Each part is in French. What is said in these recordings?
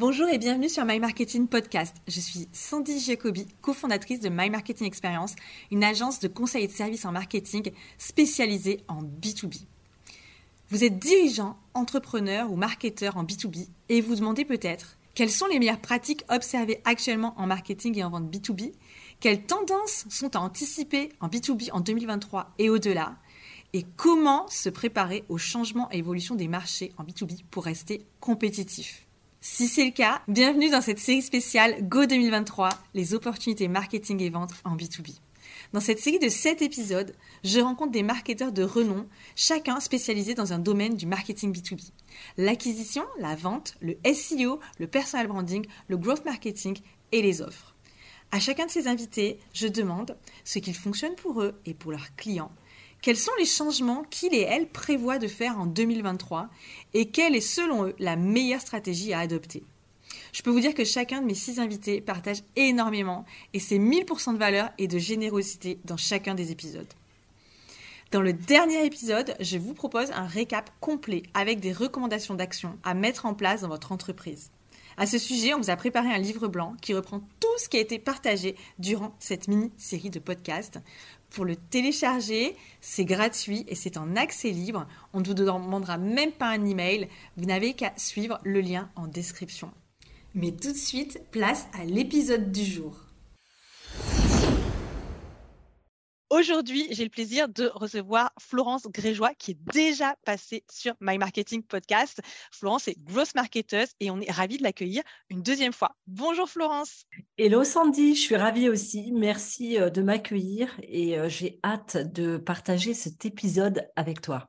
Bonjour et bienvenue sur My Marketing Podcast. Je suis Sandy Jacobi, cofondatrice de My Marketing Experience, une agence de conseil et de services en marketing spécialisée en B2B. Vous êtes dirigeant, entrepreneur ou marketeur en B2B et vous demandez peut-être quelles sont les meilleures pratiques observées actuellement en marketing et en vente B2B Quelles tendances sont à anticiper en B2B en 2023 et au-delà? Et comment se préparer aux changements et évolutions des marchés en B2B pour rester compétitif? Si c'est le cas, bienvenue dans cette série spéciale Go 2023, les opportunités marketing et vente en B2B. Dans cette série de 7 épisodes, je rencontre des marketeurs de renom, chacun spécialisé dans un domaine du marketing B2B. L'acquisition, la vente, le SEO, le personal branding, le growth marketing et les offres. À chacun de ces invités, je demande ce qu'il fonctionne pour eux et pour leurs clients quels sont les changements qu'ils et elles prévoient de faire en 2023 et quelle est selon eux la meilleure stratégie à adopter? Je peux vous dire que chacun de mes six invités partage énormément et c'est 1000% de valeur et de générosité dans chacun des épisodes. Dans le dernier épisode, je vous propose un récap complet avec des recommandations d'action à mettre en place dans votre entreprise. À ce sujet, on vous a préparé un livre blanc qui reprend tout ce qui a été partagé durant cette mini-série de podcasts. Pour le télécharger, c'est gratuit et c'est en accès libre. On ne vous demandera même pas un email. Vous n'avez qu'à suivre le lien en description. Mais tout de suite, place à l'épisode du jour. Aujourd'hui, j'ai le plaisir de recevoir Florence Grégeois qui est déjà passée sur My Marketing Podcast. Florence est grosse marketeuse et on est ravis de l'accueillir une deuxième fois. Bonjour Florence. Hello Sandy, je suis ravie aussi. Merci euh, de m'accueillir et euh, j'ai hâte de partager cet épisode avec toi.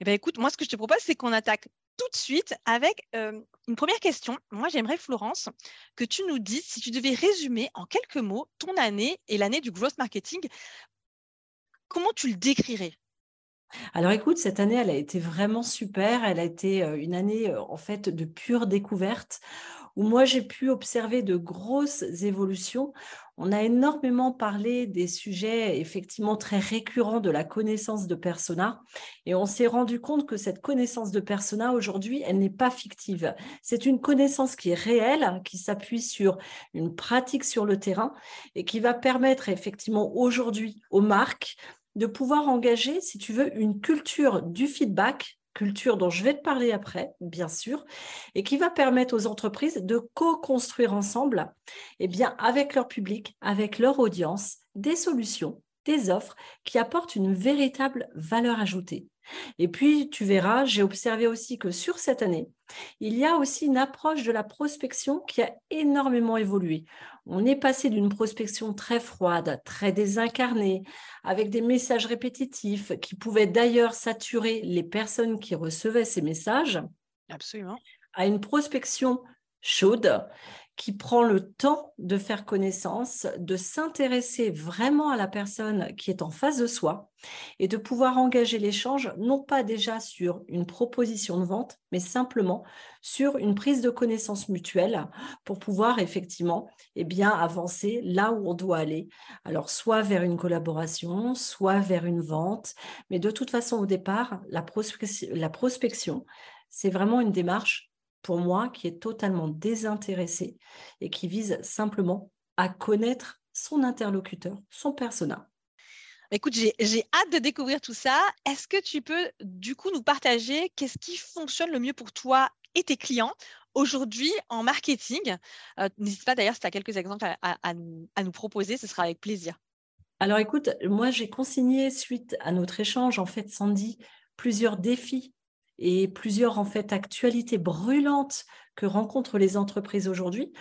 Eh bien, écoute, moi, ce que je te propose, c'est qu'on attaque tout de suite avec euh, une première question. Moi, j'aimerais, Florence, que tu nous dises si tu devais résumer en quelques mots ton année et l'année du growth marketing comment tu le décrirais? Alors écoute, cette année, elle a été vraiment super. Elle a été euh, une année euh, en fait de pure découverte où moi j'ai pu observer de grosses évolutions. On a énormément parlé des sujets effectivement très récurrents de la connaissance de persona et on s'est rendu compte que cette connaissance de persona aujourd'hui, elle n'est pas fictive. C'est une connaissance qui est réelle, qui s'appuie sur une pratique sur le terrain et qui va permettre effectivement aujourd'hui aux marques de pouvoir engager, si tu veux, une culture du feedback, culture dont je vais te parler après, bien sûr, et qui va permettre aux entreprises de co-construire ensemble, eh bien, avec leur public, avec leur audience, des solutions, des offres qui apportent une véritable valeur ajoutée. Et puis, tu verras, j'ai observé aussi que sur cette année, il y a aussi une approche de la prospection qui a énormément évolué. On est passé d'une prospection très froide, très désincarnée, avec des messages répétitifs qui pouvaient d'ailleurs saturer les personnes qui recevaient ces messages. Absolument. À une prospection chaude qui prend le temps de faire connaissance, de s'intéresser vraiment à la personne qui est en face de soi et de pouvoir engager l'échange, non pas déjà sur une proposition de vente, mais simplement sur une prise de connaissance mutuelle pour pouvoir effectivement eh bien, avancer là où on doit aller. Alors, soit vers une collaboration, soit vers une vente, mais de toute façon, au départ, la, la prospection, c'est vraiment une démarche pour moi, qui est totalement désintéressé et qui vise simplement à connaître son interlocuteur, son persona. Écoute, j'ai hâte de découvrir tout ça. Est-ce que tu peux du coup nous partager qu'est-ce qui fonctionne le mieux pour toi et tes clients aujourd'hui en marketing? Euh, N'hésite pas d'ailleurs si tu as quelques exemples à, nous, à nous proposer, ce sera avec plaisir. Alors écoute, moi j'ai consigné suite à notre échange, en fait, Sandy, plusieurs défis et plusieurs en fait actualités brûlantes que rencontrent les entreprises aujourd'hui.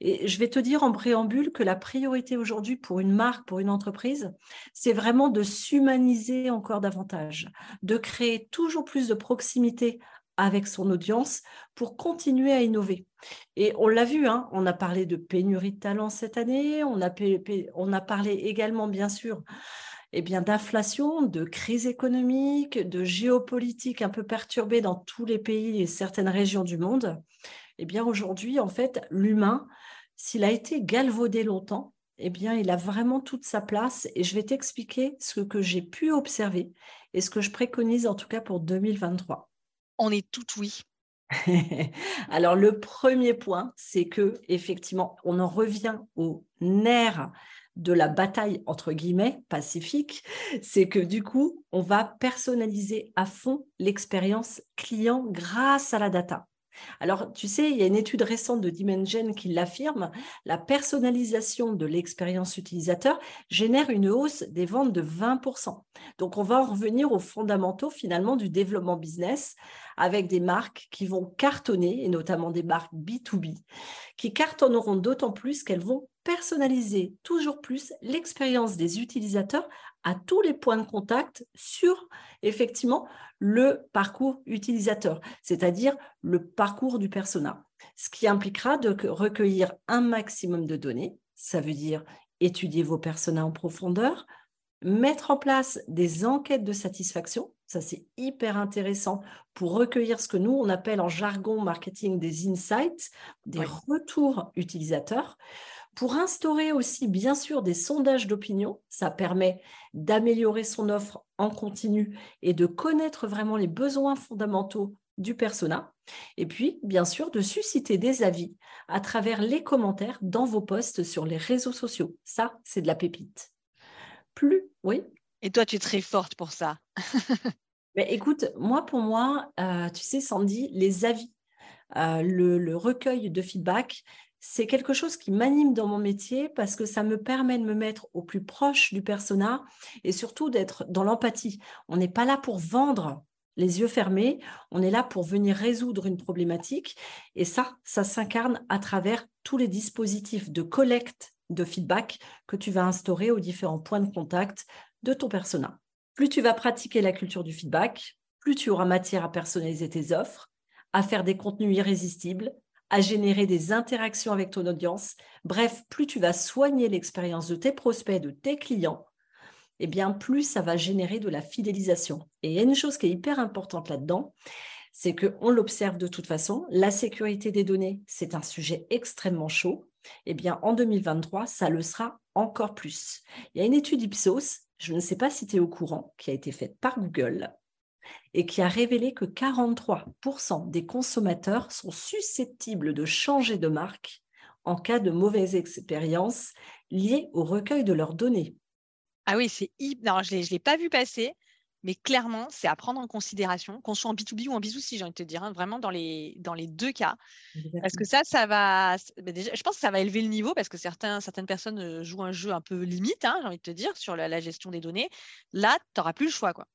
Et je vais te dire en préambule que la priorité aujourd'hui pour une marque, pour une entreprise, c'est vraiment de s'humaniser encore davantage, de créer toujours plus de proximité avec son audience pour continuer à innover. Et on l'a vu, hein, on a parlé de pénurie de talents cette année, on a parlé également, bien sûr, eh bien, d'inflation, de crise économique, de géopolitique un peu perturbée dans tous les pays et certaines régions du monde, eh bien, aujourd'hui, en fait, l'humain, s'il a été galvaudé longtemps, eh bien, il a vraiment toute sa place et je vais t'expliquer ce que j'ai pu observer et ce que je préconise en tout cas pour 2023. On est tout oui. Alors le premier point, c'est que effectivement, on en revient au nerf de la bataille entre guillemets pacifique, c'est que du coup, on va personnaliser à fond l'expérience client grâce à la data. Alors, tu sais, il y a une étude récente de Dimension qui l'affirme, la personnalisation de l'expérience utilisateur génère une hausse des ventes de 20%. Donc, on va en revenir aux fondamentaux finalement du développement business avec des marques qui vont cartonner, et notamment des marques B2B, qui cartonneront d'autant plus qu'elles vont personnaliser toujours plus l'expérience des utilisateurs à tous les points de contact sur effectivement le parcours utilisateur, c'est-à-dire le parcours du persona, ce qui impliquera de recueillir un maximum de données, ça veut dire étudier vos personas en profondeur, mettre en place des enquêtes de satisfaction, ça c'est hyper intéressant pour recueillir ce que nous on appelle en jargon marketing des insights, des retours utilisateurs, pour instaurer aussi, bien sûr, des sondages d'opinion, ça permet d'améliorer son offre en continu et de connaître vraiment les besoins fondamentaux du persona. Et puis, bien sûr, de susciter des avis à travers les commentaires dans vos posts sur les réseaux sociaux. Ça, c'est de la pépite. Plus, oui? Et toi, tu es très forte pour ça. Mais écoute, moi, pour moi, euh, tu sais, Sandy, les avis, euh, le, recueil de feedback, c'est quelque chose qui m'anime dans mon métier parce que ça me permet de me mettre au plus proche du persona et surtout d'être dans l'empathie. On n'est pas là pour vendre les yeux fermés, on est là pour venir résoudre une problématique et ça, ça s'incarne à travers tous les dispositifs de collecte de feedback que tu vas instaurer aux différents points de contact de ton persona. Plus tu vas pratiquer la culture du feedback, plus tu auras matière à personnaliser tes offres, à faire des contenus irrésistibles à générer des interactions avec ton audience. Bref, plus tu vas soigner l'expérience de tes prospects, de tes clients, eh bien, plus ça va générer de la fidélisation. Et il y a une chose qui est hyper importante là-dedans, c'est qu'on l'observe de toute façon, la sécurité des données, c'est un sujet extrêmement chaud. Eh bien, en 2023, ça le sera encore plus. Il y a une étude Ipsos, je ne sais pas si tu es au courant, qui a été faite par Google, et qui a révélé que 43% des consommateurs sont susceptibles de changer de marque en cas de mauvaise expérience liée au recueil de leurs données. Ah oui, c'est non, je ne l'ai pas vu passer, mais clairement, c'est à prendre en considération, qu'on soit en B2B ou en B2C, j'ai envie de te dire, hein, vraiment dans les, dans les deux cas. Parce que ça, ça va. Déjà, je pense que ça va élever le niveau parce que certains, certaines personnes euh, jouent un jeu un peu limite, hein, j'ai envie de te dire, sur la, la gestion des données. Là, tu n'auras plus le choix. Quoi.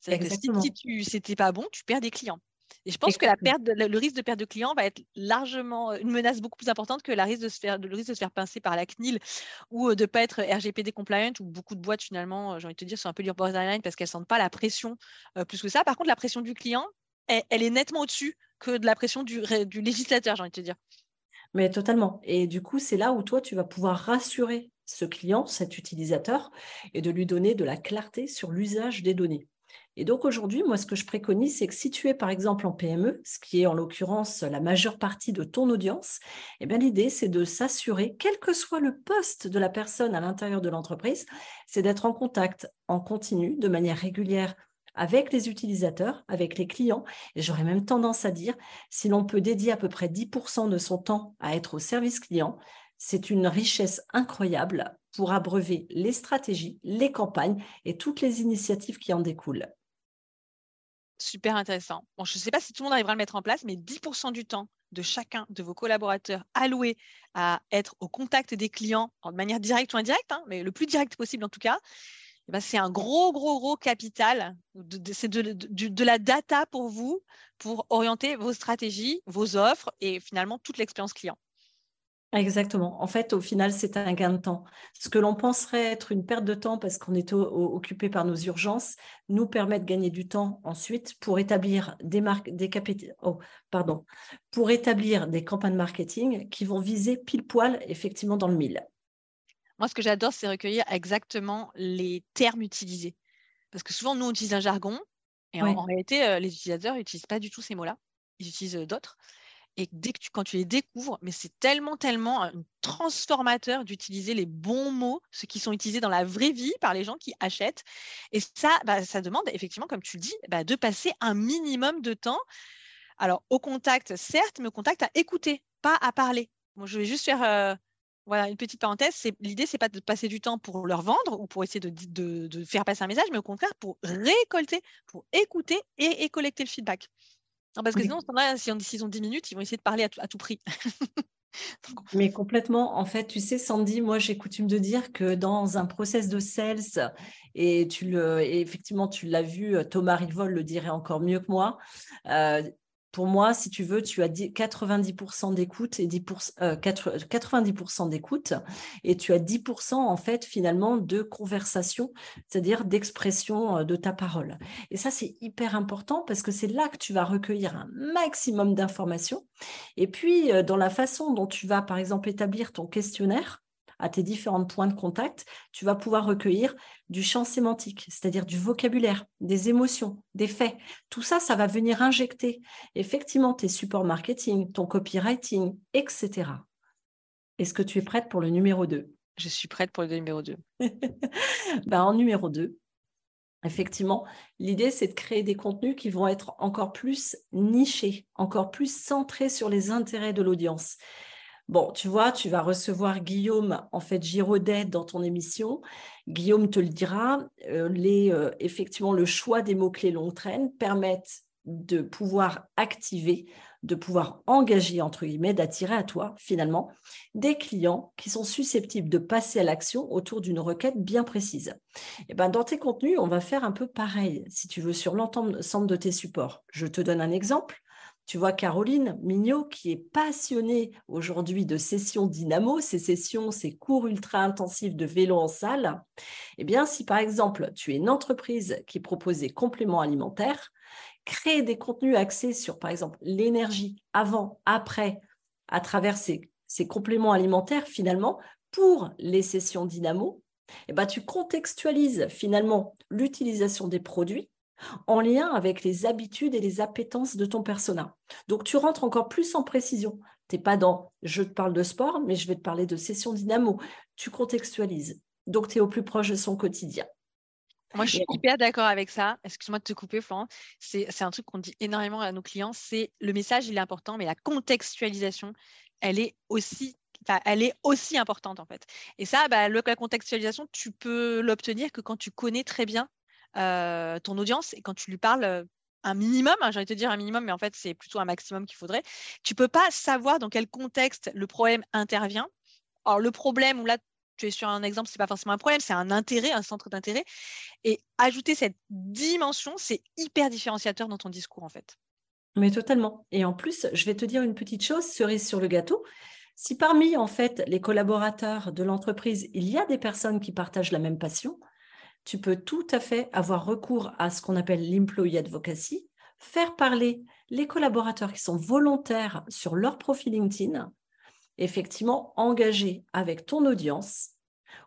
C'est-à-dire que si, tu c'était pas bon, tu perds des clients. Et je pense que la perte, le risque de perte de clients va être largement une menace beaucoup plus importante que la risque de se faire, le risque de se faire pincer par la CNIL ou de ne pas être RGPD compliant, où beaucoup de boîtes, finalement, j'ai envie de te dire, sont un peu borderline parce qu'elles ne sentent pas la pression plus que ça. Par contre, la pression du client, elle, est nettement au-dessus que de la pression du, du législateur, j'ai envie de te dire. Mais totalement. Et du coup, c'est là où toi, tu vas pouvoir rassurer ce client, cet utilisateur, et de lui donner de la clarté sur l'usage des données. Et donc aujourd'hui, moi, ce que je préconise, c'est que si tu es par exemple en PME, ce qui est en l'occurrence la majeure partie de ton audience, eh bien l'idée, c'est de s'assurer, quel que soit le poste de la personne à l'intérieur de l'entreprise, c'est d'être en contact en continu, de manière régulière avec les utilisateurs, avec les clients. Et j'aurais même tendance à dire, si l'on peut dédier à peu près 10% de son temps à être au service client, c'est une richesse incroyable pour abreuver les stratégies, les campagnes et toutes les initiatives qui en découlent. Super intéressant. Bon, je ne sais pas si tout le monde arrivera à le mettre en place, mais 10% du temps de chacun de vos collaborateurs alloué à être au contact des clients de manière directe ou indirecte, hein, mais le plus direct possible en tout cas, eh ben, c'est un gros, gros, gros capital. c'est de, la data pour vous, pour orienter vos stratégies, vos offres et finalement toute l'expérience client. Exactement. En fait, au final, c'est un gain de temps. Ce que l'on penserait être une perte de temps parce qu'on est occupé par nos urgences nous permet de gagner du temps ensuite pour établir des marques, des oh, pardon, pour établir des campagnes marketing qui vont viser pile poil effectivement dans le mille. Moi, ce que j'adore, c'est recueillir exactement les termes utilisés. Parce que souvent, nous, on utilise un jargon et en, réalité, euh, les utilisateurs n'utilisent pas du tout ces mots-là. Ils utilisent euh, d'autres. Et dès que tu, quand tu les découvres, mais c'est tellement, tellement un transformateur d'utiliser les bons mots, ceux qui sont utilisés dans la vraie vie par les gens qui achètent. Et ça, bah, ça demande effectivement, comme tu le dis, bah, de passer un minimum de temps Alors, au contact, certes, mais au contact à écouter, pas à parler. Je vais juste faire euh, voilà, une petite parenthèse. L'idée, c'est pas de passer du temps pour leur vendre ou pour essayer de, faire passer un message, mais au contraire, pour récolter, pour écouter et, collecter le feedback. Parce que sinon, si on, s'ils ont 10 minutes, ils vont essayer de parler à tout prix. Mais complètement. En fait, tu sais, Sandy, moi, j'ai coutume de dire que dans un process de sales, et tu le, effectivement, tu l'as vu, Thomas Rivol le dirait encore mieux que moi. Euh, pour moi, si tu veux, tu as 90% d'écoute et 10%, 90% euh, d'écoute et tu as 10% en fait finalement de conversation, c'est-à-dire d'expression euh, de ta parole. Et ça, c'est hyper important parce que c'est là que tu vas recueillir un maximum d'informations. Et puis, euh, dans la façon dont tu vas, par exemple, établir ton questionnaire, à tes différents points de contact, tu vas pouvoir recueillir du champ sémantique, c'est-à-dire du vocabulaire, des émotions, des faits. Tout ça, ça va venir injecter effectivement tes supports marketing, ton copywriting, etc. Est-ce que tu es prête pour le numéro 2 Je suis prête pour le numéro 2. ben, en numéro 2, effectivement, l'idée, c'est de créer des contenus qui vont être encore plus nichés, encore plus centrés sur les intérêts de l'audience. Bon, tu vois, tu vas recevoir Guillaume, en fait, Giraudet dans ton émission. Guillaume te le dira. Euh, les, euh, effectivement, le choix des mots-clés longue traîne permettent de pouvoir activer, de pouvoir engager, entre guillemets, d'attirer à toi, finalement, des clients qui sont susceptibles de passer à l'action autour d'une requête bien précise. Et eh ben, dans tes contenus, on va faire un peu pareil, si tu veux, sur l'ensemble de tes supports. Je te donne un exemple. Tu vois, Caroline Mignot, qui est passionnée aujourd'hui de sessions dynamo, ces sessions, ces cours ultra intensifs de vélo en salle, eh bien, si par exemple, tu es une entreprise qui propose des compléments alimentaires, créer des contenus axés sur, par exemple, l'énergie avant, après, à travers ces, compléments alimentaires, finalement, pour les sessions dynamo, eh ben, tu contextualises finalement l'utilisation des produits en lien avec les habitudes et les appétences de ton persona. Donc, tu rentres encore plus en précision. Tu n'es pas dans je te parle de sport, mais je vais te parler de session dynamo. Tu contextualises. Donc, tu es au plus proche de son quotidien. Moi, je suis hyper d'accord avec ça. Excuse-moi de te couper, Florent. C'est un truc qu'on dit énormément à nos clients. C'est le message, il est important, mais la contextualisation, elle est aussi elle est aussi importante en fait. Et ça, bah, la contextualisation, tu peux l'obtenir que quand tu connais très bien euh, ton audience et quand tu lui parles euh, un minimum, hein, j'ai envie de te dire un minimum, mais en fait, c'est plutôt un maximum qu'il faudrait. Tu peux pas savoir dans quel contexte le problème intervient. Alors, le problème, où là, tu es sur un exemple, c'est pas forcément un problème, c'est un intérêt, un centre d'intérêt. Et ajouter cette dimension, c'est hyper différenciateur dans ton discours, en fait. Mais totalement. Et en plus, je vais te dire une petite chose, cerise sur le gâteau. Si parmi, en fait, les collaborateurs de l'entreprise, il y a des personnes qui partagent la même passion, tu peux tout à fait avoir recours à ce qu'on appelle l'employee advocacy, faire parler les collaborateurs qui sont volontaires sur leur profil LinkedIn, effectivement engager avec ton audience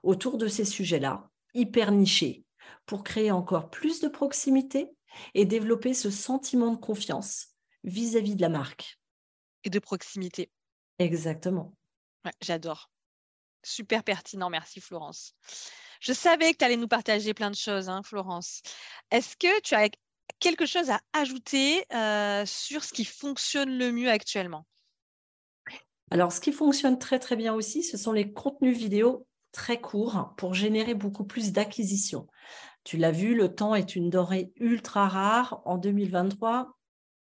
autour de ces sujets-là, hyper nichés, pour créer encore plus de proximité et développer ce sentiment de confiance vis-à-vis de la marque. Et de proximité. Exactement. J'adore. Super pertinent, merci Florence. Je savais que tu allais nous partager plein de choses, hein, Florence. Est-ce que tu as quelque chose à ajouter euh, sur ce qui fonctionne le mieux actuellement? Alors, ce qui fonctionne très très bien aussi, ce sont les contenus vidéo très courts pour générer beaucoup plus d'acquisition. Tu l'as vu, le temps est une dorée ultra rare. En 2023,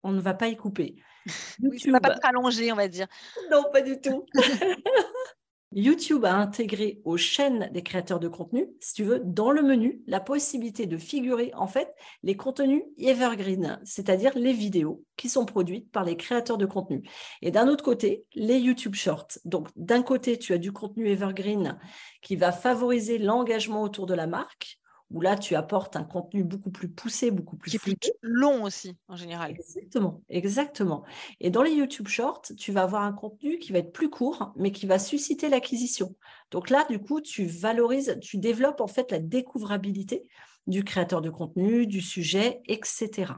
on ne va pas y couper. Oui, ne va pas être allongé, on va dire. Non, pas du tout. YouTube a intégré aux chaînes des créateurs de contenu, si tu veux, dans le menu, la possibilité de figurer en fait les contenus evergreen, c'est-à-dire les vidéos qui sont produites par les créateurs de contenu. Et d'un autre côté, les YouTube Shorts. Donc, d'un côté, tu as du contenu evergreen qui va favoriser l'engagement autour de la marque, où là, tu apportes un contenu beaucoup plus poussé, beaucoup plus plus long aussi, en général. Exactement, exactement. Et dans les YouTube Shorts, tu vas avoir un contenu qui va être plus court, mais qui va susciter l'acquisition. Donc là, du coup, tu valorises, tu développes en fait la découvrabilité du créateur de contenu, du sujet, etc.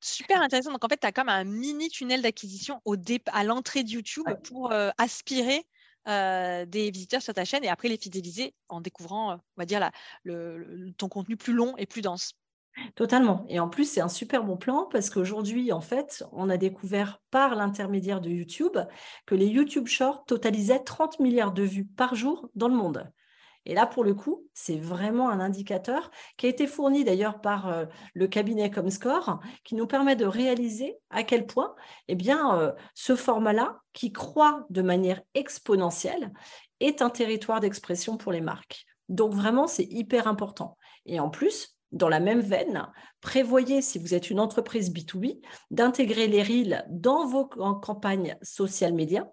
Super intéressant. Donc, en fait, tu as comme un mini tunnel d'acquisition à l'entrée de YouTube pour euh, aspirer euh, des visiteurs sur ta chaîne et après les fidéliser en découvrant, euh, on va dire, ton contenu plus long et plus dense. Totalement. Et en plus, c'est un super bon plan parce qu'aujourd'hui, en fait, on a découvert par l'intermédiaire de YouTube que les YouTube Shorts totalisaient 30 milliards de vues par jour dans le monde. Et là, pour le coup, c'est vraiment un indicateur qui a été fourni d'ailleurs par euh, le cabinet Comscore, qui nous permet de réaliser à quel point eh bien, euh, ce format-là, qui croît de manière exponentielle, est un territoire d'expression pour les marques. Donc vraiment, c'est hyper important. Et en plus, dans la même veine, prévoyez, si vous êtes une entreprise B2B, d'intégrer les Reels dans vos campagnes social médias,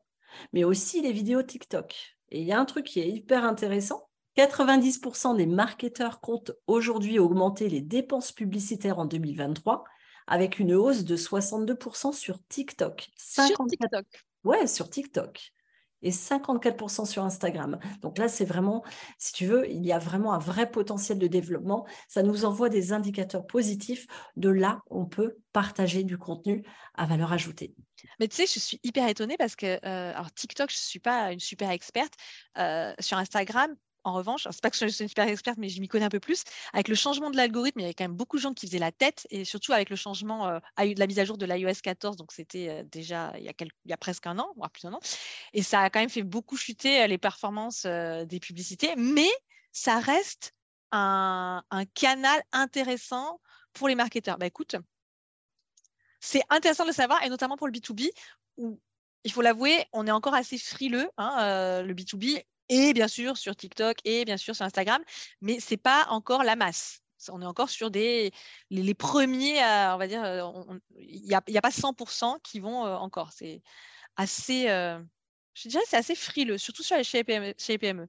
mais aussi les vidéos TikTok. Et il y a un truc qui est hyper intéressant. 90% des marketeurs comptent aujourd'hui augmenter les dépenses publicitaires en 2023 avec une hausse de 62% sur TikTok. Sur TikTok Ouais, sur TikTok et 54% sur Instagram. Donc là, c'est vraiment, si tu veux, il y a vraiment un vrai potentiel de développement. Ça nous envoie des indicateurs positifs. De là, on peut partager du contenu à valeur ajoutée. Mais tu sais, je suis hyper étonnée parce que, euh, alors TikTok, je ne suis pas une super experte. Euh, sur Instagram, en revanche, c'est pas que je suis une super experte, mais je m'y connais un peu plus. Avec le changement de l'algorithme, il y avait quand même beaucoup de gens qui faisaient la tête, et surtout avec le changement euh, de la mise à jour de l'iOS 14, donc c'était euh, déjà il y, a il y, a presque un an, voire plus d'un an, et ça a quand même fait beaucoup chuter euh, les performances des publicités, mais ça reste un, canal intéressant pour les marketeurs. Bah écoute, c'est intéressant de le savoir, et notamment pour le B2B, où il faut l'avouer, on est encore assez frileux. Hein, le B2B, et bien sûr sur TikTok et bien sûr sur Instagram, mais c'est pas encore la masse. On est encore sur des les, premiers, on va dire, il n'y a, pas 100% qui vont euh, encore. C'est assez, euh, je dirais, c'est assez frileux, surtout chez, les PME,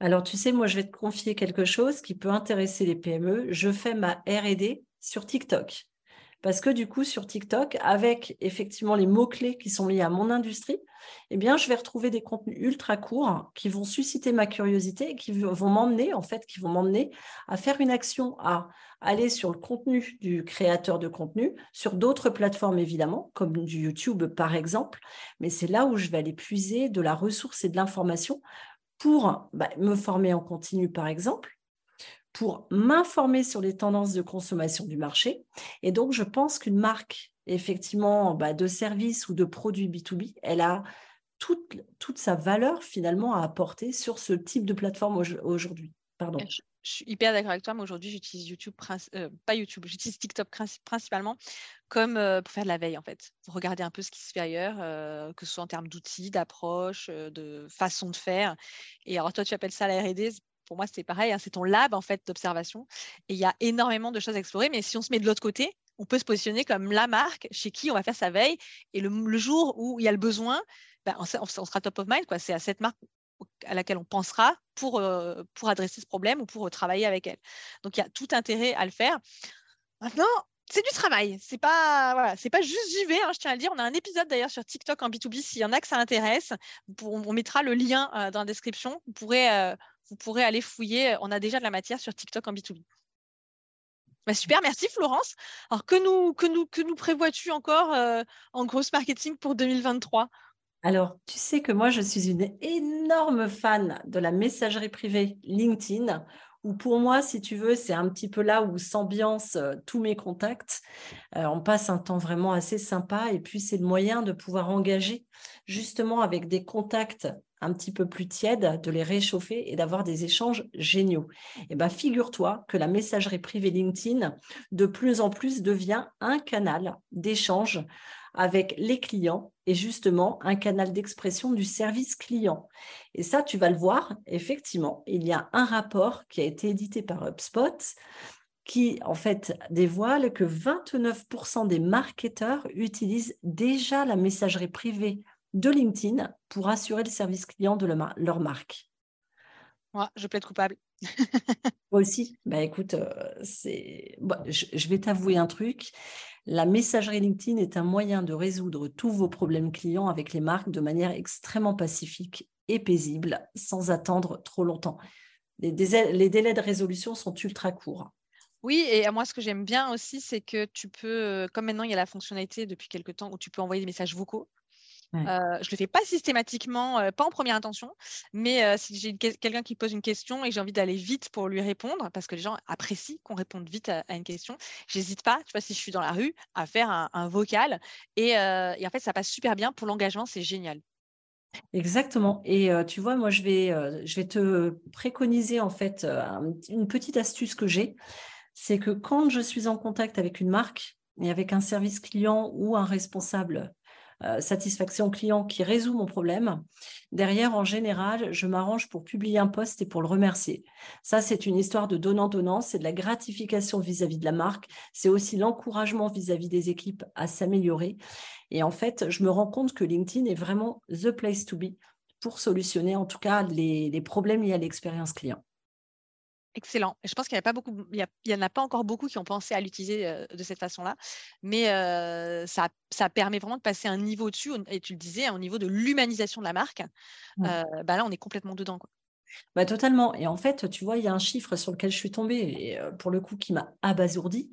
Alors, tu sais, moi, je vais te confier quelque chose qui peut intéresser les PME. Je fais ma RD sur TikTok. Parce que du coup, sur TikTok, avec effectivement les mots-clés qui sont liés à mon industrie, eh bien, je vais retrouver des contenus ultra courts qui vont susciter ma curiosité et qui vont m'emmener, en fait, qui vont m'emmener à faire une action, à aller sur le contenu du créateur de contenu, sur d'autres plateformes évidemment, comme du YouTube par exemple. Mais c'est là où je vais aller puiser de la ressource et de l'information pour bah, me former en continu, par exemple, pour m'informer sur les tendances de consommation du marché. Et donc, je pense qu'une marque, effectivement, bah, de services ou de produits B2B, elle a toute, toute sa valeur finalement à apporter sur ce type de plateforme aujourd'hui. Pardon. Je, suis hyper d'accord avec toi, mais aujourd'hui, j'utilise YouTube, euh, pas YouTube, j'utilise TikTok principalement comme euh, pour faire de la veille en fait, pour regarder un peu ce qui se fait ailleurs, euh, que ce soit en termes d'outils, d'approche, de façon de faire. Et alors toi, tu appelles ça la R&D, pour moi, c'est pareil, hein, c'est ton lab en fait d'observation. Et il y a énormément de choses à explorer. Mais si on se met de l'autre côté, on peut se positionner comme la marque chez qui on va faire sa veille. Et le, jour où il y a le besoin, ben, on, sera top of mind. C'est à cette marque à laquelle on pensera pour, euh, pour adresser ce problème ou pour euh, travailler avec elle. Donc, il y a tout intérêt à le faire. Maintenant, c'est du travail. C'est pas, voilà, c'est pas juste j'y vais, hein, je tiens à le dire. On a un épisode d'ailleurs sur TikTok en B2B. S'il y en a que ça intéresse, on mettra le lien euh, dans la description. Vous pourrez vous pourrez aller fouiller. On a déjà de la matière sur TikTok en B2B. Bah, super, merci Florence. Alors que nous, que nous, que nous prévois-tu encore euh, en grosse marketing pour 2023 alors, tu sais que moi, je suis une énorme fan de la messagerie privée LinkedIn, où pour moi, si tu veux, c'est un petit peu là où s'ambiance euh, tous mes contacts. Euh, on passe un temps vraiment assez sympa et puis c'est le moyen de pouvoir engager justement avec des contacts un petit peu plus tièdes, de les réchauffer et d'avoir des échanges géniaux. Et eh ben, figure-toi que la messagerie privée LinkedIn, de plus en plus, devient un canal d'échange avec les clients et justement un canal d'expression du service client. Et ça, tu vas le voir, effectivement, il y a un rapport qui a été édité par HubSpot qui en fait dévoile que 29% des marketeurs utilisent déjà la messagerie privée de LinkedIn pour assurer le service client de leur marque. Moi, je plaide coupable. Moi aussi. Bah, écoute, euh, c'est... je, vais t'avouer un truc. La messagerie LinkedIn est un moyen de résoudre tous vos problèmes clients avec les marques de manière extrêmement pacifique et paisible, sans attendre trop longtemps. Les, délais de résolution sont ultra courts. Oui, et moi, ce que j'aime bien aussi, c'est que tu peux, euh, comme maintenant, il y a la fonctionnalité depuis quelques temps où tu peux envoyer des messages vocaux Euh, je le fais pas systématiquement, euh, pas en première intention, mais euh, si j'ai quelqu'un qui pose une question et j'ai envie d'aller vite pour lui répondre, parce que les gens apprécient qu'on réponde vite à, une question, j'hésite pas, tu vois, si je suis dans la rue, à faire un, vocal. Et, et, en fait, ça passe super bien pour l'engagement, c'est génial. Exactement. Et tu vois, moi, je vais, je vais te préconiser en fait une petite astuce que j'ai. C'est que quand je suis en contact avec une marque et avec un service client ou un responsable euh, satisfaction client qui résout mon problème. Derrière, en général, je m'arrange pour publier un post et pour le remercier. Ça, c'est une histoire de donnant-donnant, c'est de la gratification vis-à-vis de la marque, c'est aussi l'encouragement vis-à-vis des équipes à s'améliorer. Et en fait, je me rends compte que LinkedIn est vraiment the place to be pour solutionner en tout cas les problèmes liés à l'expérience client. Excellent. Je pense qu'il n'y a pas beaucoup, il y, en a pas encore beaucoup qui ont pensé à l'utiliser euh, de cette façon-là, mais euh, ça, ça, permet vraiment de passer un niveau au-dessus. Et tu le disais, au niveau de l'humanisation de la marque. Euh, bah là, on est complètement dedans. Quoi. Bah, totalement. Et en fait, tu vois, il y a un chiffre sur lequel je suis tombée, et pour le coup, qui m'a abasourdi.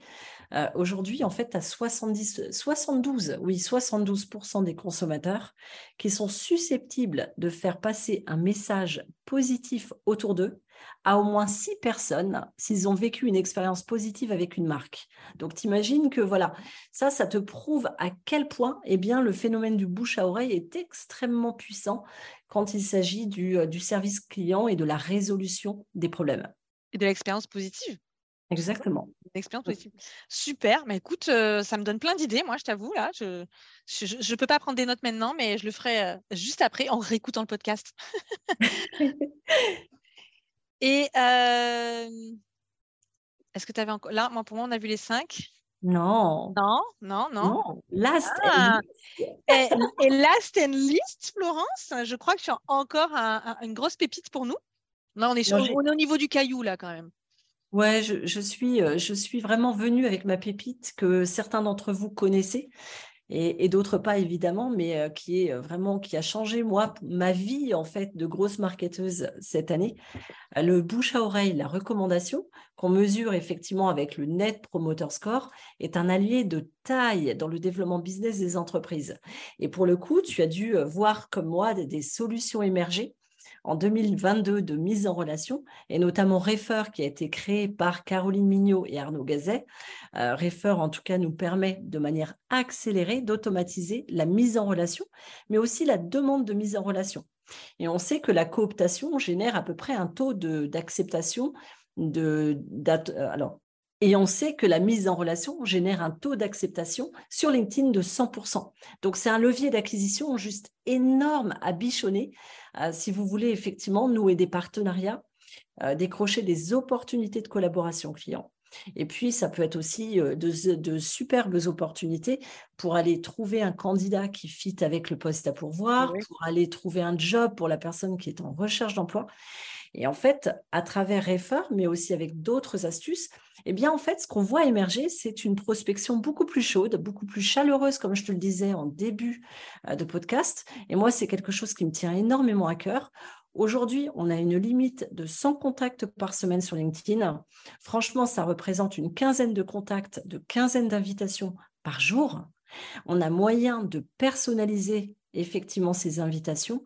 Aujourd'hui, en fait, tu as 70, 72, oui, 72% des consommateurs qui sont susceptibles de faire passer un message positif autour d'eux à au moins six personnes s'ils ont vécu une expérience positive avec une marque. Donc, t'imagines que voilà, ça, ça te prouve à quel point eh bien, le phénomène du bouche à oreille est extrêmement puissant quand il s'agit du, euh, du service client et de la résolution des problèmes. Et de l'expérience positive. Exactement. Expérience positive. Super. Mais écoute, euh, ça me donne plein d'idées, moi, je t'avoue. Là, je ne peux pas prendre des notes maintenant, mais je le ferai euh, juste après en réécoutant le podcast. Et est-ce que tu avais encore. Là, moi, pour moi, on a vu les cinq. Non. Non, non, non. Last ah. et, et, last and least, Florence, je crois que tu as encore une grosse pépite pour nous. Là, on est, on est au niveau du caillou, là, quand même. Ouais, je, je, suis, je suis vraiment venue avec ma pépite que certains d'entre vous connaissez et, d'autres pas évidemment, mais euh, qui est euh, vraiment qui a changé moi ma vie en fait de grosse marketeuse cette année. Euh, le bouche à oreille, la recommandation qu'on mesure effectivement avec le Net Promoter Score est un allié de taille dans le développement business des entreprises. Et pour le coup, tu as dû voir comme moi des solutions émerger en 2022 de mise en relation, et notamment Refer qui a été créé par Caroline Mignot et Arnaud Gazet. Euh, en tout cas, nous permet de manière accélérée d'automatiser la mise en relation, mais aussi la demande de mise en relation. Et on sait que la cooptation génère à peu près un taux d'acceptation de, euh, alors, et on sait que la mise en relation génère un taux d'acceptation sur LinkedIn de 100%. Donc, c'est un levier d'acquisition juste énorme à bichonner euh, si vous voulez effectivement nouer des partenariats, euh, décrocher des opportunités de collaboration client. Et puis, ça peut être aussi euh, de, superbes opportunités pour aller trouver un candidat qui fit avec le poste à pourvoir, pour aller trouver un job pour la personne qui est en recherche d'emploi. Et en fait, à travers Refer, mais aussi avec d'autres astuces, eh bien, en fait, ce qu'on voit émerger, c'est une prospection beaucoup plus chaude, beaucoup plus chaleureuse, comme je te le disais en début euh, de podcast. Et moi, c'est quelque chose qui me tient énormément à cœur. Aujourd'hui, on a une limite de 100 contacts par semaine sur LinkedIn. Franchement, ça représente une quinzaine de contacts, de quinzaine d'invitations par jour. On a moyen de personnaliser effectivement ces invitations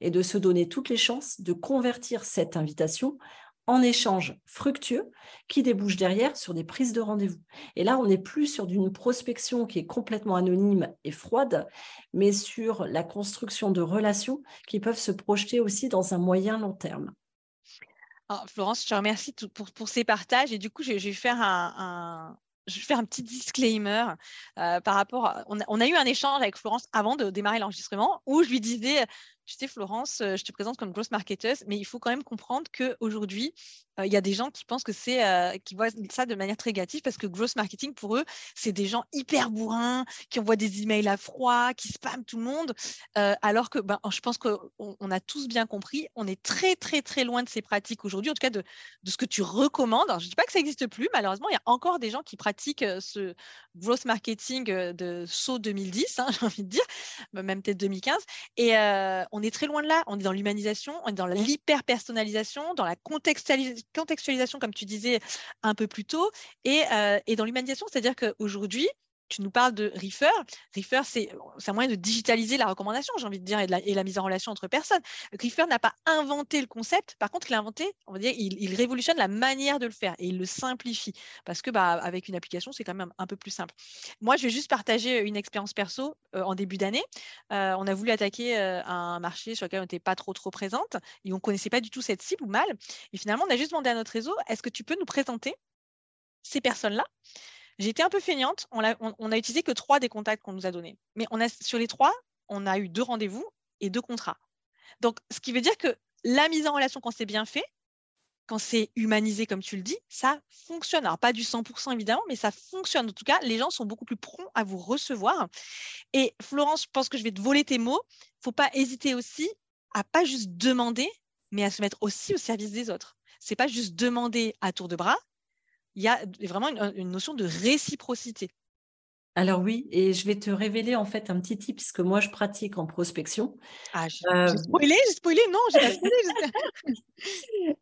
et de se donner toutes les chances de convertir cette invitation en échange fructueux qui débouche derrière sur des prises de rendez-vous. Et là, on n'est plus sur d'une prospection qui est complètement anonyme et froide, mais sur la construction de relations qui peuvent se projeter aussi dans un moyen long terme. Florence, je te remercie pour, pour, ces partages. Et du coup, je, vais faire un, je vais faire un petit disclaimer euh, par rapport. on, a, eu un échange avec Florence avant de démarrer l'enregistrement où je lui disais tu sais, Florence, euh, je te présente comme grosse marketeuse, mais il faut quand même comprendre qu'aujourd'hui, euh, il y a des gens qui pensent que c'est, euh, qui voient ça de manière très négative parce que gross marketing, pour eux, c'est des gens hyper bourrins, qui envoient des emails à froid, qui spamment tout le monde. alors que ben, je pense qu'on on a tous bien compris, on est très, très, très loin de ces pratiques aujourd'hui, en tout cas de, de ce que tu recommandes. je ne dis pas que ça n'existe plus, malheureusement, il y a encore des gens qui pratiquent ce gross marketing de saut 2010, hein, j'ai envie de dire, même peut-être 2015. Et on on est très loin de là. On est dans l'humanisation, on est dans l'hyper-personnalisation, dans la contextualisation, comme tu disais un peu plus tôt, et, euh, dans l'humanisation, c'est-à-dire qu'aujourd'hui, tu nous parles de Reefer. Reefer, c'est un moyen de digitaliser la recommandation, j'ai envie de dire, et, la, mise en relation entre personnes. Reefer n'a pas inventé le concept, par contre, il a inventé, on va dire, il, révolutionne la manière de le faire et il le simplifie parce que bah, avec une application, c'est quand même un, peu plus simple. Moi, je vais juste partager une expérience perso euh, en début d'année. Euh, on a voulu attaquer euh, un marché sur lequel on n'était pas trop trop présente et on ne connaissait pas du tout cette cible ou mal. Et finalement, on a juste demandé à notre réseau, est-ce que tu peux nous présenter ces personnes-là? J'ai été un peu feignante. On on, utilisé que trois des contacts qu'on nous a donnés. Mais on a, sur les trois, on a eu deux rendez-vous et deux contrats. Donc, ce qui veut dire que la mise en relation, quand c'est bien fait, quand c'est humanisé, comme tu le dis, ça fonctionne. Alors, pas du 100% évidemment, mais ça fonctionne. En tout cas, les gens sont beaucoup plus prompts à vous recevoir. Et Florence, je pense que je vais te voler tes mots. Il ne faut pas hésiter aussi à pas juste demander, mais à se mettre aussi au service des autres. C'est pas juste demander à tour de bras, il y a vraiment une, notion de réciprocité. Alors oui, et je vais te révéler en fait un petit tip que moi je pratique en prospection. Ah, j'ai euh... spoilé, j'ai spoilé, non, j'ai pas spoilé.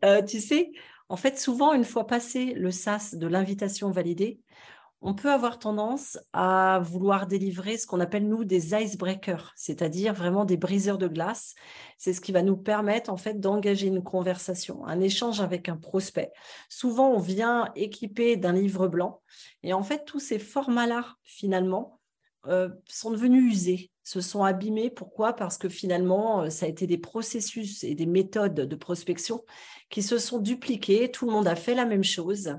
Euh, tu sais, en fait, souvent, une fois passé le sas de l'invitation validée, on peut avoir tendance à vouloir délivrer ce qu'on appelle nous des icebreakers, c'est-à-dire vraiment des briseurs de glace. C'est ce qui va nous permettre en fait d'engager une conversation, un échange avec un prospect. Souvent, on vient équipé d'un livre blanc et en fait tous ces formats-là finalement euh, sont devenus usés, se sont abîmés. Pourquoi? Parce que finalement, euh, ça a été des processus et des méthodes de prospection qui se sont dupliqués. Tout le monde a fait la même chose.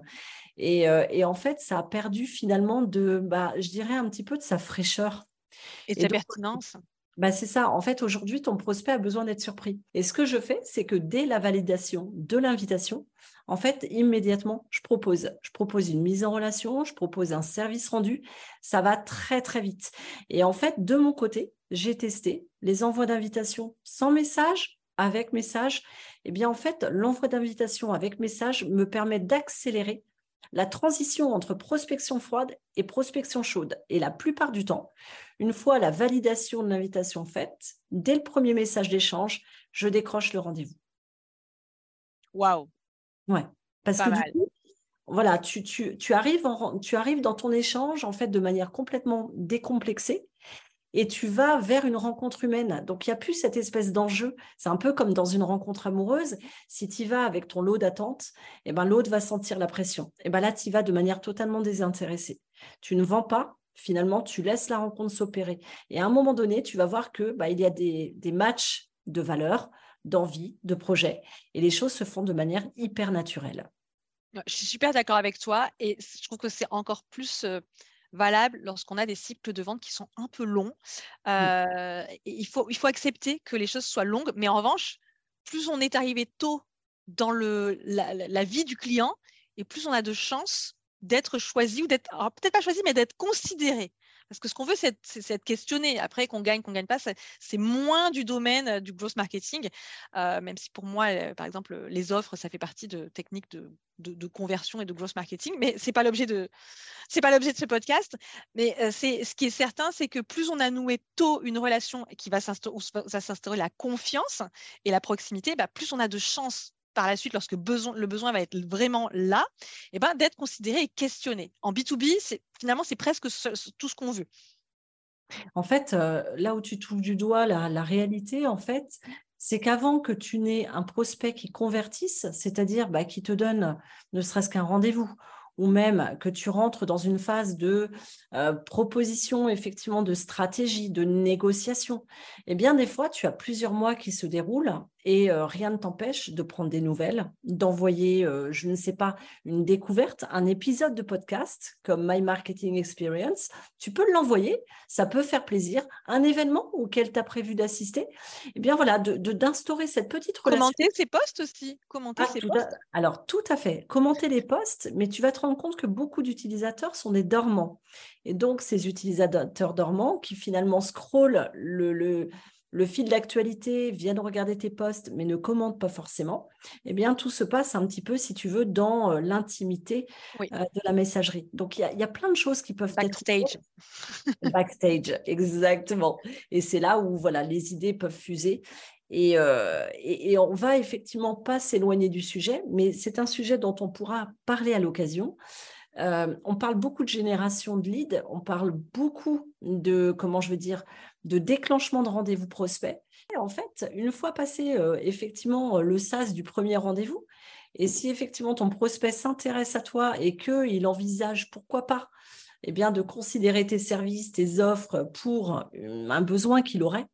Euh, et, en fait, ça a perdu finalement de, bah, je dirais, un petit peu de sa fraîcheur. Et de sa pertinence? Bah c'est ça. En fait, aujourd'hui, ton prospect a besoin d'être surpris. Et ce que je fais, c'est que dès la validation de l'invitation, en fait, immédiatement, je propose. Je propose une mise en relation, je propose un service rendu. Ça va très, très vite. Et en fait, de mon côté, j'ai testé les envois d'invitation sans message, avec message. Eh bien, en fait, l'envoi d'invitation avec message me permet d'accélérer la transition entre prospection froide et prospection chaude. Et la plupart du temps, une fois la validation de l'invitation faite, dès le premier message d'échange, je décroche le rendez-vous. Waouh Ouais. Parce que voilà, tu, arrives tu arrives dans ton échange en fait de manière complètement décomplexée et tu vas vers une rencontre humaine. Donc, il n'y a plus cette espèce d'enjeu. C'est un peu comme dans une rencontre amoureuse. Si tu vas avec ton lot d'attente, eh ben, l'autre va sentir la pression. Et eh ben là, tu vas de manière totalement désintéressée. Tu ne vends pas, finalement, tu laisses la rencontre s'opérer. Et à un moment donné, tu vas voir que bah, il y a des, matchs de valeurs, d'envie, de projets. Et les choses se font de manière hyper naturelle. Je suis super d'accord avec toi et je trouve que c'est encore plus euh, valable lorsqu'on a des cycles de vente qui sont un peu longs. Euh, il, faut, il faut accepter que les choses soient longues, mais en revanche, plus on est arrivé tôt dans le, la, vie du client, et plus on a de chances d'être choisi ou d'être, peut-être pas choisi, mais d'être considéré. Parce que ce qu'on veut, c'est être questionné. Après, qu'on gagne, qu'on gagne pas, c'est moins du domaine euh, du growth marketing, euh, même si pour moi, euh, par exemple, les offres, ça fait partie de techniques de, conversion et de growth marketing, mais c'est pas l'objet de pas l'objet de ce podcast. Mais ce qui est certain, c'est que plus on a noué tôt une relation qui va s'instaurer la confiance et la proximité, bah, plus on a de chances par la suite, lorsque le besoin va être vraiment là, eh ben, d'être considéré et questionné. En B2B, finalement, c'est presque tout ce qu'on veut. En fait, euh, là où tu touches du doigt la, réalité, en fait, c'est qu'avant que tu n'aies un prospect qui convertisse, c'est-à-dire bah, qui te donne ne serait-ce qu'un rendez-vous ou même que tu rentres dans une phase de euh, proposition, effectivement, de stratégie, de négociation, eh bien, des fois, tu as plusieurs mois qui se déroulent et euh, rien ne t'empêche de prendre des nouvelles, d'envoyer, euh, je ne sais pas, une découverte, un épisode de podcast comme My Marketing Experience. Tu peux l'envoyer, ça peut faire plaisir. Un événement auquel tu as prévu d'assister, eh bien voilà, de d'instaurer cette petite relation. Commenter ces posts aussi. Commenter ah, ces posts. Alors, tout à fait. Commenter les posts, mais tu vas te rendre compte que beaucoup d'utilisateurs sont des dormants. Et donc, ces utilisateurs dormants qui finalement scrollent le, le le fil d'actualité, viennent regarder tes posts, mais ne commentent pas forcément, eh bien, tout se passe un petit peu, si tu veux, dans euh, l'intimité euh, de la messagerie. Donc, il y, a plein de choses qui peuvent Backstage. être... Backstage. exactement. Et c'est là où, voilà, les idées peuvent fuser. Et, euh, et, et on va effectivement pas s'éloigner du sujet, mais c'est un sujet dont on pourra parler à l'occasion. On parle beaucoup de génération de leads, on parle beaucoup de, comment je veux dire, de déclenchement de rendez-vous prospect. Et en fait, une fois passé effectivement le sas du premier rendez-vous, et si effectivement ton prospect s'intéresse à toi et qu'il envisage, pourquoi pas, eh bien, de considérer tes services, tes offres pour un besoin qu'il aurait,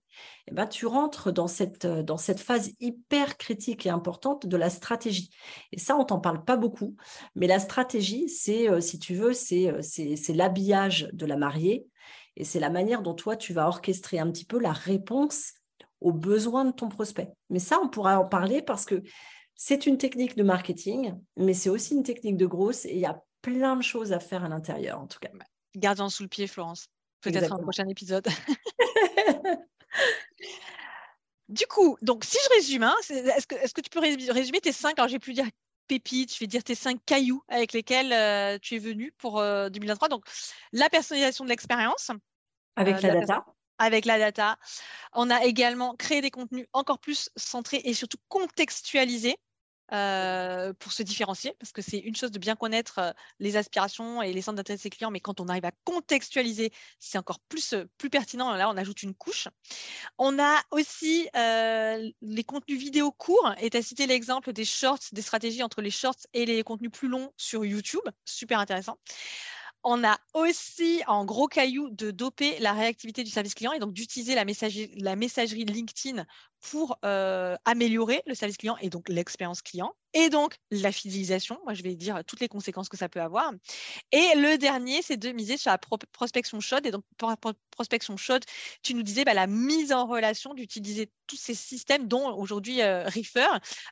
eh ben, tu rentres dans cette, dans cette phase hyper critique et importante de la stratégie. Et ça, on t'en parle pas beaucoup, mais la stratégie, c'est, euh, si tu veux, c'est, euh, c'est, c'est l'habillage de la mariée et c'est la manière dont toi, tu vas orchestrer un petit peu la réponse aux besoins de ton prospect. Mais ça, on pourra en parler parce que c'est une technique de marketing, mais c'est aussi une technique de grosse et il y a plein de choses à faire à l'intérieur, en tout cas. Gardons sous le pied, Florence. Peut-être un prochain épisode. du coup, donc si je résume, hein, est-ce que, est que, tu peux résumer tes cinq, alors j'ai plus dire pépites, je vais dire tes cinq cailloux avec lesquels euh, tu es venu pour 2023. Euh, donc, la personnalisation de l'expérience. Avec euh, la, data. Avec la data. On a également créé des contenus encore plus centrés et surtout contextualisés euh, pour se différencier, parce que c'est une chose de bien connaître euh, les aspirations et les centres d'intérêt de ses clients, mais quand on arrive à contextualiser, c'est encore plus, euh, plus pertinent. Là, on ajoute une couche. On a aussi les contenus vidéo courts, et tu as cité l'exemple des shorts, des stratégies entre les shorts et les contenus plus longs sur YouTube, super intéressant. On a aussi en gros caillou de doper la réactivité du service client et donc d'utiliser la la messagerie LinkedIn pour euh, améliorer le service client et donc l'expérience client et donc la fidélisation. Moi, je vais dire toutes les conséquences que ça peut avoir. Et le dernier, c'est de miser sur la prospection chaude. Et donc, pour la prospection chaude, tu nous disais bah, la mise en relation, d'utiliser tous ces systèmes, dont aujourd'hui euh.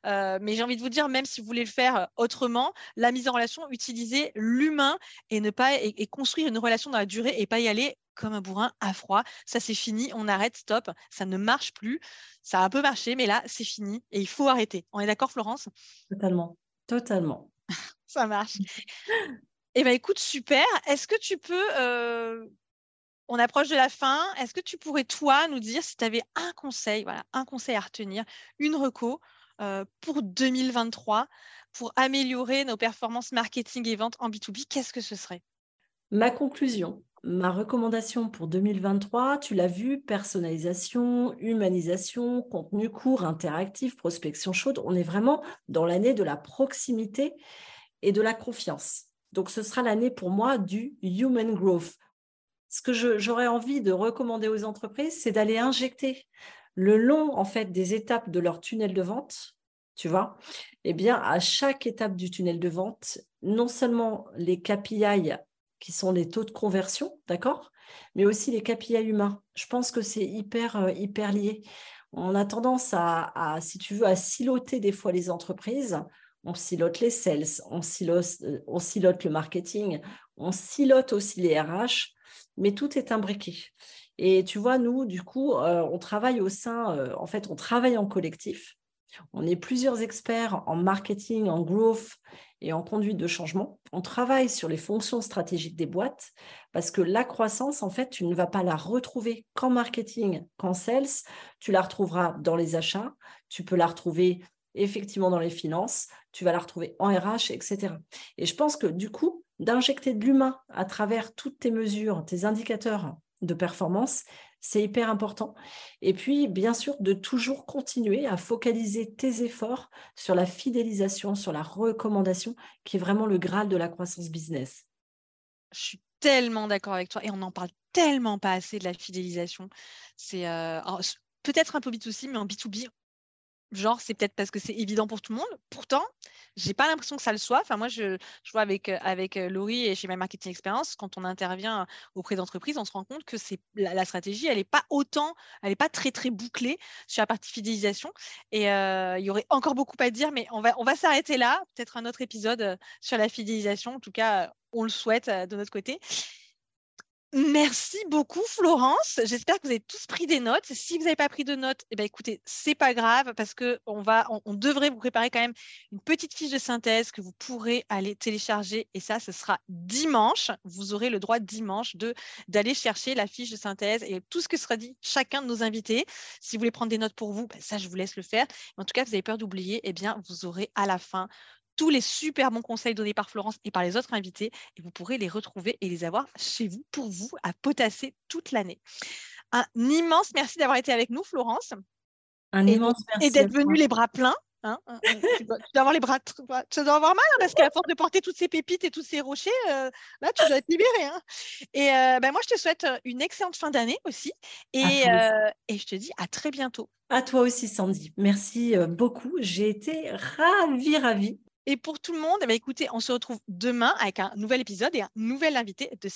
Euh, mais j'ai envie de vous dire, même si vous voulez le faire autrement, la mise en relation, utiliser l'humain et ne pas et construire une relation dans la durée et pas y aller comme un bourrin à froid. Ça, c'est fini, on arrête, stop, ça ne marche plus. Ça a un peu marché, mais là, c'est fini et il faut arrêter. On est d'accord, Florence? Totalement, totalement. ça marche. Eh bien, écoute, super. Est-ce que tu peux, euh, on approche de la fin, est-ce que tu pourrais, toi, nous dire si tu avais un conseil, voilà, un conseil à retenir, une reco euh, pour 2023 pour améliorer nos performances marketing et vente en B2B, qu'est-ce que ce serait? Ma conclusion, Ma recommandation pour 2023, tu l'as vu, personnalisation, humanisation, contenu court, interactif, prospection chaude. On est vraiment dans l'année de la proximité et de la confiance. Donc, ce sera l'année pour moi du human growth. Ce que j'aurais envie de recommander aux entreprises, c'est d'aller injecter le long en fait des étapes de leur tunnel de vente, tu vois, eh bien à chaque étape du tunnel de vente, non seulement les KPI qui sont les taux de conversion, d'accord? Mais aussi les KPI humains. Je pense que c'est hyper, euh, hyper lié. On a tendance à, si tu veux, à siloter des fois les entreprises. On silote les sales, on silote, euh, le marketing, on silote aussi les RH, mais tout est imbriqué. Et tu vois, nous, du coup, euh, on travaille au sein, en fait, on travaille en collectif. On est plusieurs experts en marketing, en growth et en conduite de changement. On travaille sur les fonctions stratégiques des boîtes parce que la croissance, en fait, tu ne vas pas la retrouver qu'en marketing, qu'en sales. Tu la retrouveras dans les achats, tu peux la retrouver effectivement dans les finances, tu vas la retrouver en RH, etc. Et je pense que du coup, d'injecter de l'humain à travers toutes tes mesures, tes indicateurs de performance, c'est hyper important. Et puis, bien sûr, de toujours continuer à focaliser tes efforts sur la fidélisation, sur la recommandation, qui est vraiment le graal de la croissance business. Je suis tellement d'accord avec toi et on n'en parle tellement pas assez de la fidélisation. C'est euh, peut-être un peu B2C, mais en B2B, genre, c'est peut-être parce que c'est évident pour tout le monde. Pourtant, j'ai pas l'impression que ça le soit. Enfin, moi, je, je vois avec, euh, avec euh, Laurie et chez My Marketing Experience, quand on intervient auprès d'entreprises, on se rend compte que c'est la, stratégie, elle n'est pas autant, elle n'est pas très, très bouclée sur la partie fidélisation. Et euh, il y aurait encore beaucoup à dire, mais on va, on va s'arrêter là. Peut-être un autre épisode sur la fidélisation. En tout cas, on le souhaite de notre côté. Merci beaucoup, Florence. J'espère que vous avez tous pris des notes. Si vous n'avez pas pris de notes, eh ben, écoutez, c'est pas grave parce que on va, on, devrait vous préparer quand même une petite fiche de synthèse que vous pourrez aller télécharger. Et ça, ce sera dimanche. Vous aurez le droit dimanche d'aller chercher la fiche de synthèse et tout ce que sera dit chacun de nos invités. Si vous voulez prendre des notes pour vous, ben, ça, je vous laisse le faire. en tout cas, vous avez peur d'oublier, eh bien, vous aurez à la fin tous les super bons conseils donnés par Florence et par les autres invités et vous pourrez les retrouver et les avoir chez vous pour vous à potasser toute l'année. Un immense merci d'avoir été avec nous, Florence. Un et, immense merci. Et d'être venu les bras pleins. Hein, hein, hein tu, dois, avoir les bras, tu dois avoir mal hein, parce qu'à force de porter toutes ces pépites et tous ces rochers, euh, là tu dois être libéré. Hein. Et euh, ben, moi je te souhaite euh, une excellente fin d'année aussi et, et, je te dis à très bientôt. À toi aussi Sandy, merci beaucoup. J'ai été ravie, ravie. Et pour tout le monde, eh écoutez, on se retrouve demain avec un nouvel épisode et un nouvel invité de